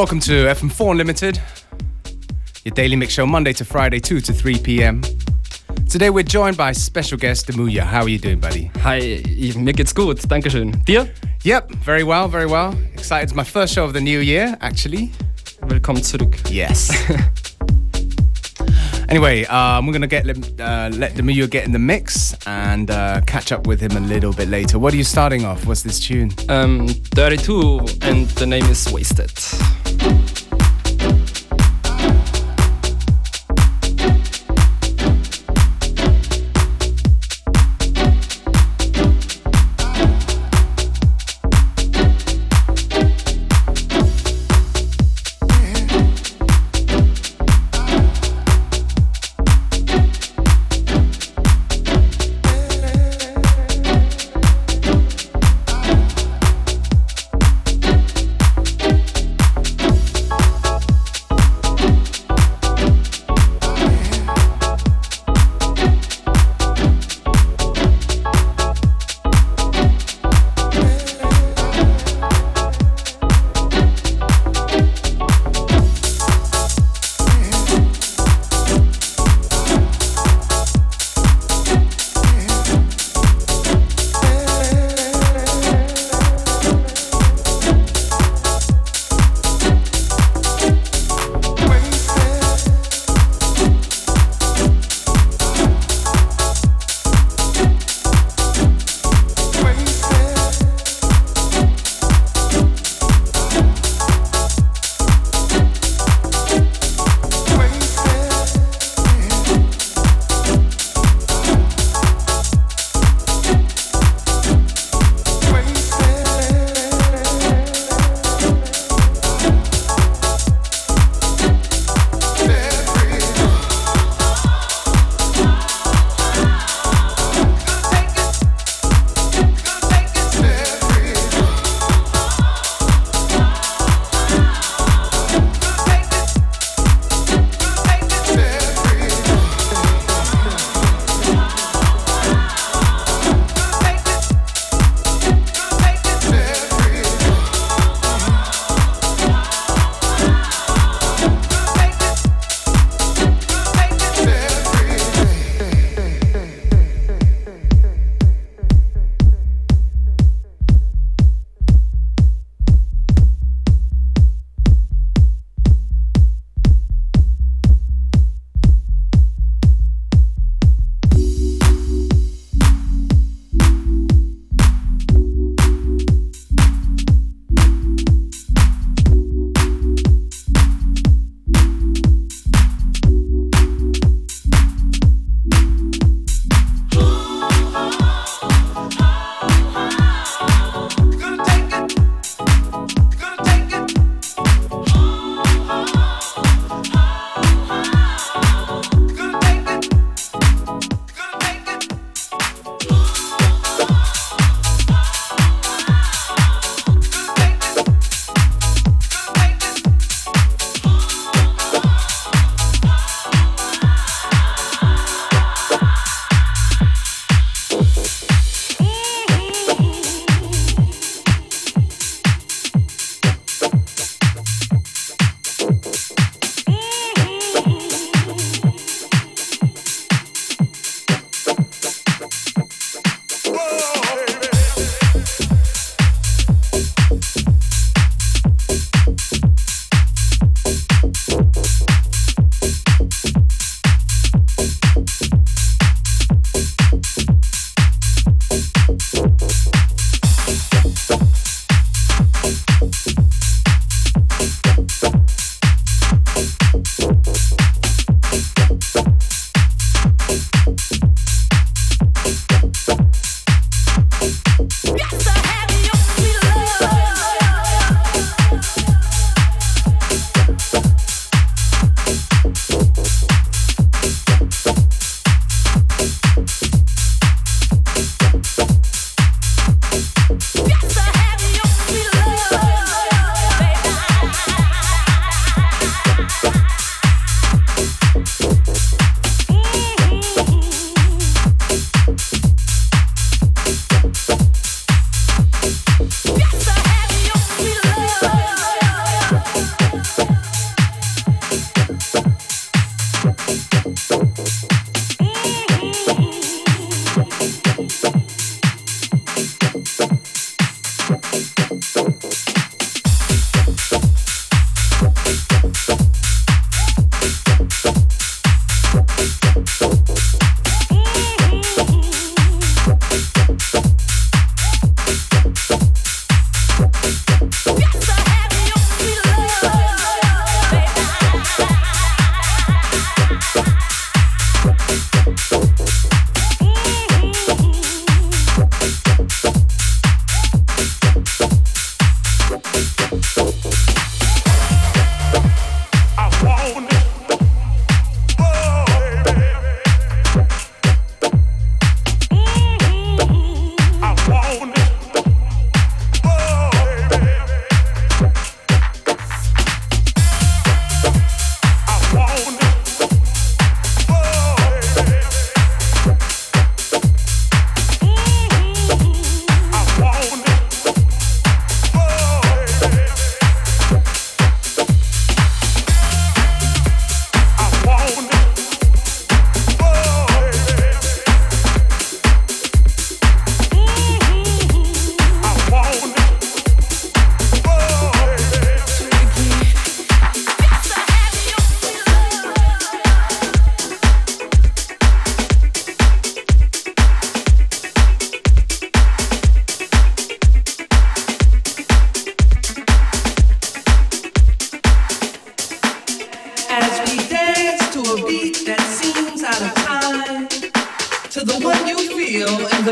Welcome to FM4 Unlimited, your daily mix show Monday to Friday, 2 to 3 p.m. Today we're joined by special guest Demuja. How are you doing, buddy? Hi, mir geht's gut, dankeschön. Dir? Yep, very well, very well. Excited. It's my first show of the new year, actually. Willkommen zurück. Yes. anyway, um, we're gonna get uh, let Demuja get in the mix and uh, catch up with him a little bit later. What are you starting off? What's this tune? Um, 32 and the name is Wasted.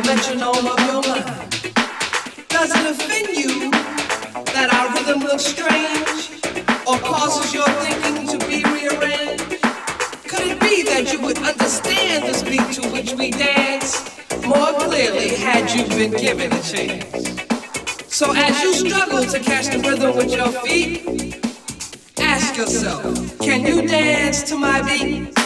the metronome of your mind. Does it offend you that our rhythm looks strange or causes your thinking to be rearranged? Could it be that you would understand the beat to which we dance more clearly had you been given a chance? So as you struggle to catch the rhythm with your feet, ask yourself, can you dance to my beat?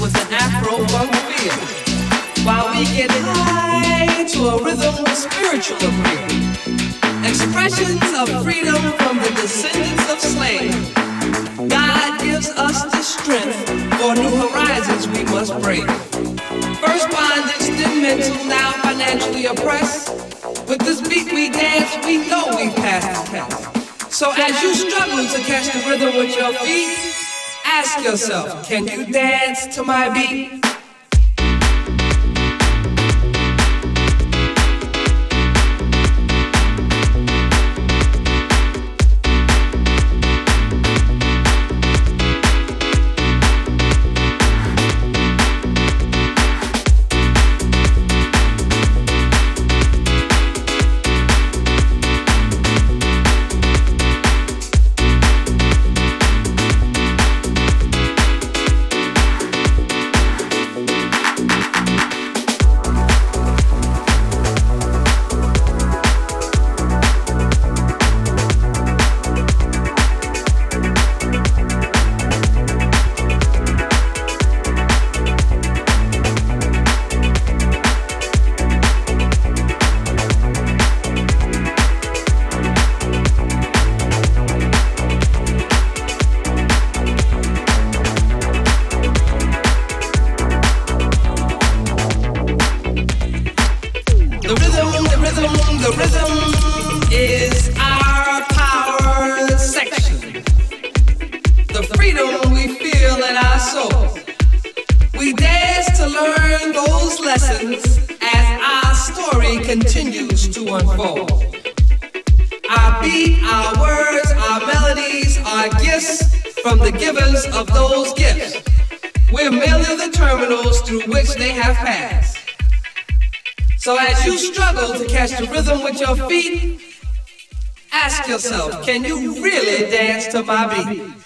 with an Afro funk feel. While we get high to a rhythm spiritual appeal. Expressions of freedom from the descendants of slaves. God gives us the strength for new horizons we must break. First bondage, then mental, now financially oppressed. With this beat we dance, we know we pass the test. So as you struggle to catch the rhythm with your feet, Ask yourself, can you dance to my beat? learn those lessons as our story continues to unfold. Our beat, our words, our melodies our gifts from the givers of those gifts. We're merely the terminals through which they have passed. So as you struggle to catch the rhythm with your feet, ask yourself, can you really dance to my beat?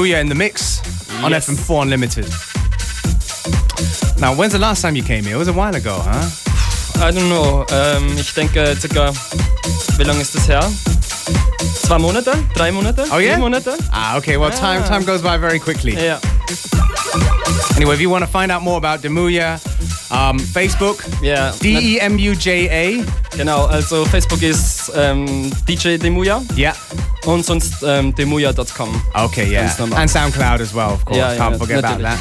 Demuja in the mix on Yes. FM4 Unlimited. Now, when's the last time you came here? It was a while ago, huh? I don't know. Ähm, ich denke circa, wie lange ist das her? Zwei Monate? Drei Monate? Oh, yeah? Vier Monate? Ah, okay. Well, time Ah. time goes by very quickly. Ja. Anyway, if you want to find out more about Demuja, um, Facebook, yeah. D E M U J A. Genau, also Facebook ist ähm, DJ Demuja Yeah. Und sonst ähm, demuja.com. Okay, yeah. And SoundCloud as well, of course. Yeah, Can't yeah, forget about that.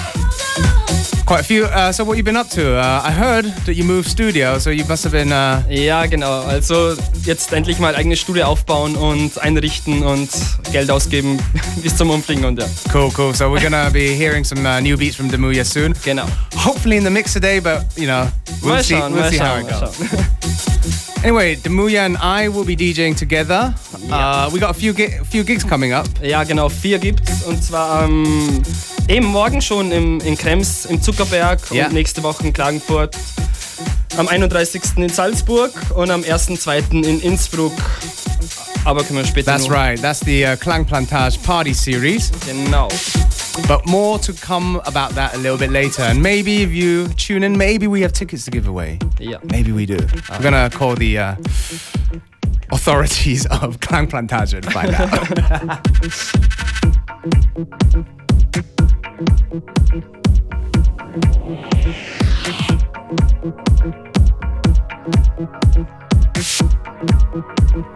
Quite a few. Uh, so, what you been up to? Uh, I heard that you moved studio, so you must have been. Uh, Ja, genau. Also jetzt endlich mal eigene Studio aufbauen und einrichten und Geld ausgeben bis zum Umfliegen und ja. cool, cool. So, we're gonna be hearing some uh, new beats from Demuja soon. Genau. Hopefully in the mix today, but you know, we'll mal see. schauen, we'll see how it goes. Anyway, Demuja and I will be DJing together. Uh, we got a few gi- few gigs coming up. Ja, genau, vier gibt's und zwar ähm, eben morgen schon im, in Krems im Zuckerberg Ja. und nächste Woche in Klagenfurt. Am 31. in Salzburg und am 1.2. in Innsbruck. Aber können wir später That's noch- right. That's the uh, Klang Plantage Party Series. Genau. But more to come about that a little bit later. And maybe if you tune in, maybe we have tickets to give away. Ja. Maybe we do. We're gonna call the uh, authorities of Klang Plantage and find out.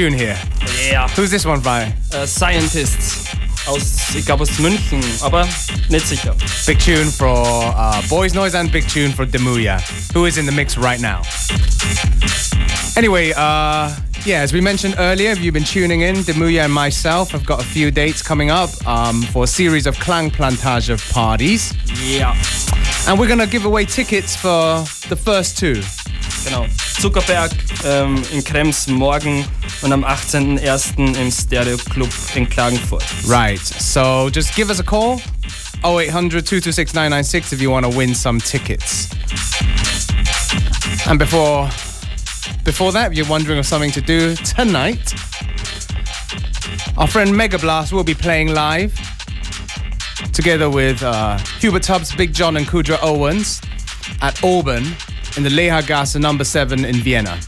tune here. Yeah. Who's this one by? Scientists. Aus, ich glaube aus München, aber nicht sicher. Big tune for uh, Boys Noize and big tune for Demuja, who is in the mix right now. Anyway, uh, yeah, as we mentioned earlier, if you've been tuning in, Demuja and myself have got a few dates coming up um, for a series of Klang Plantage of parties. Ja, And we're gonna give away tickets for the first two. Genau. Zuckerberg ähm, in Krems morgen und am 18.01. im Stereo Club in Klagenfurt. Right, so just give us a call 0800 226 996 if you want to win some tickets. And before before that, if you're wondering of something to do tonight, our friend Mega Blast will be playing live together with uh, Hubert Tubbs, Big John, and Kudra Owens at Auburn in the Leha Lehergasse number 7 in Vienna.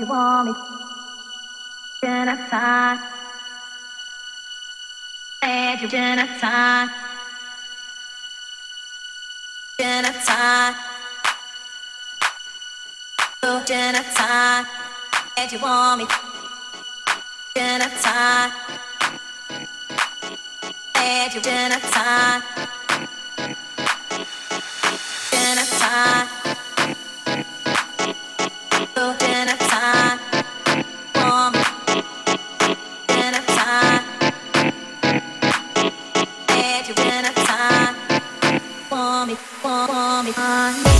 you want me. Genocide. Said you genocide. Genocide. You genocide. Said you want me. Genocide. And you genocide. Genocide. You genocide. on.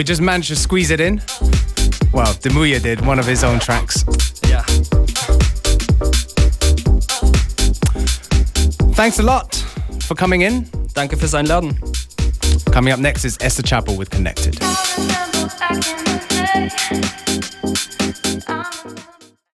We just managed to squeeze it in. Well, Demuja did one of his own tracks. Ja. Thanks a lot for coming in. Danke fürs Einladen. Coming up next is Esther Chapel with Connected.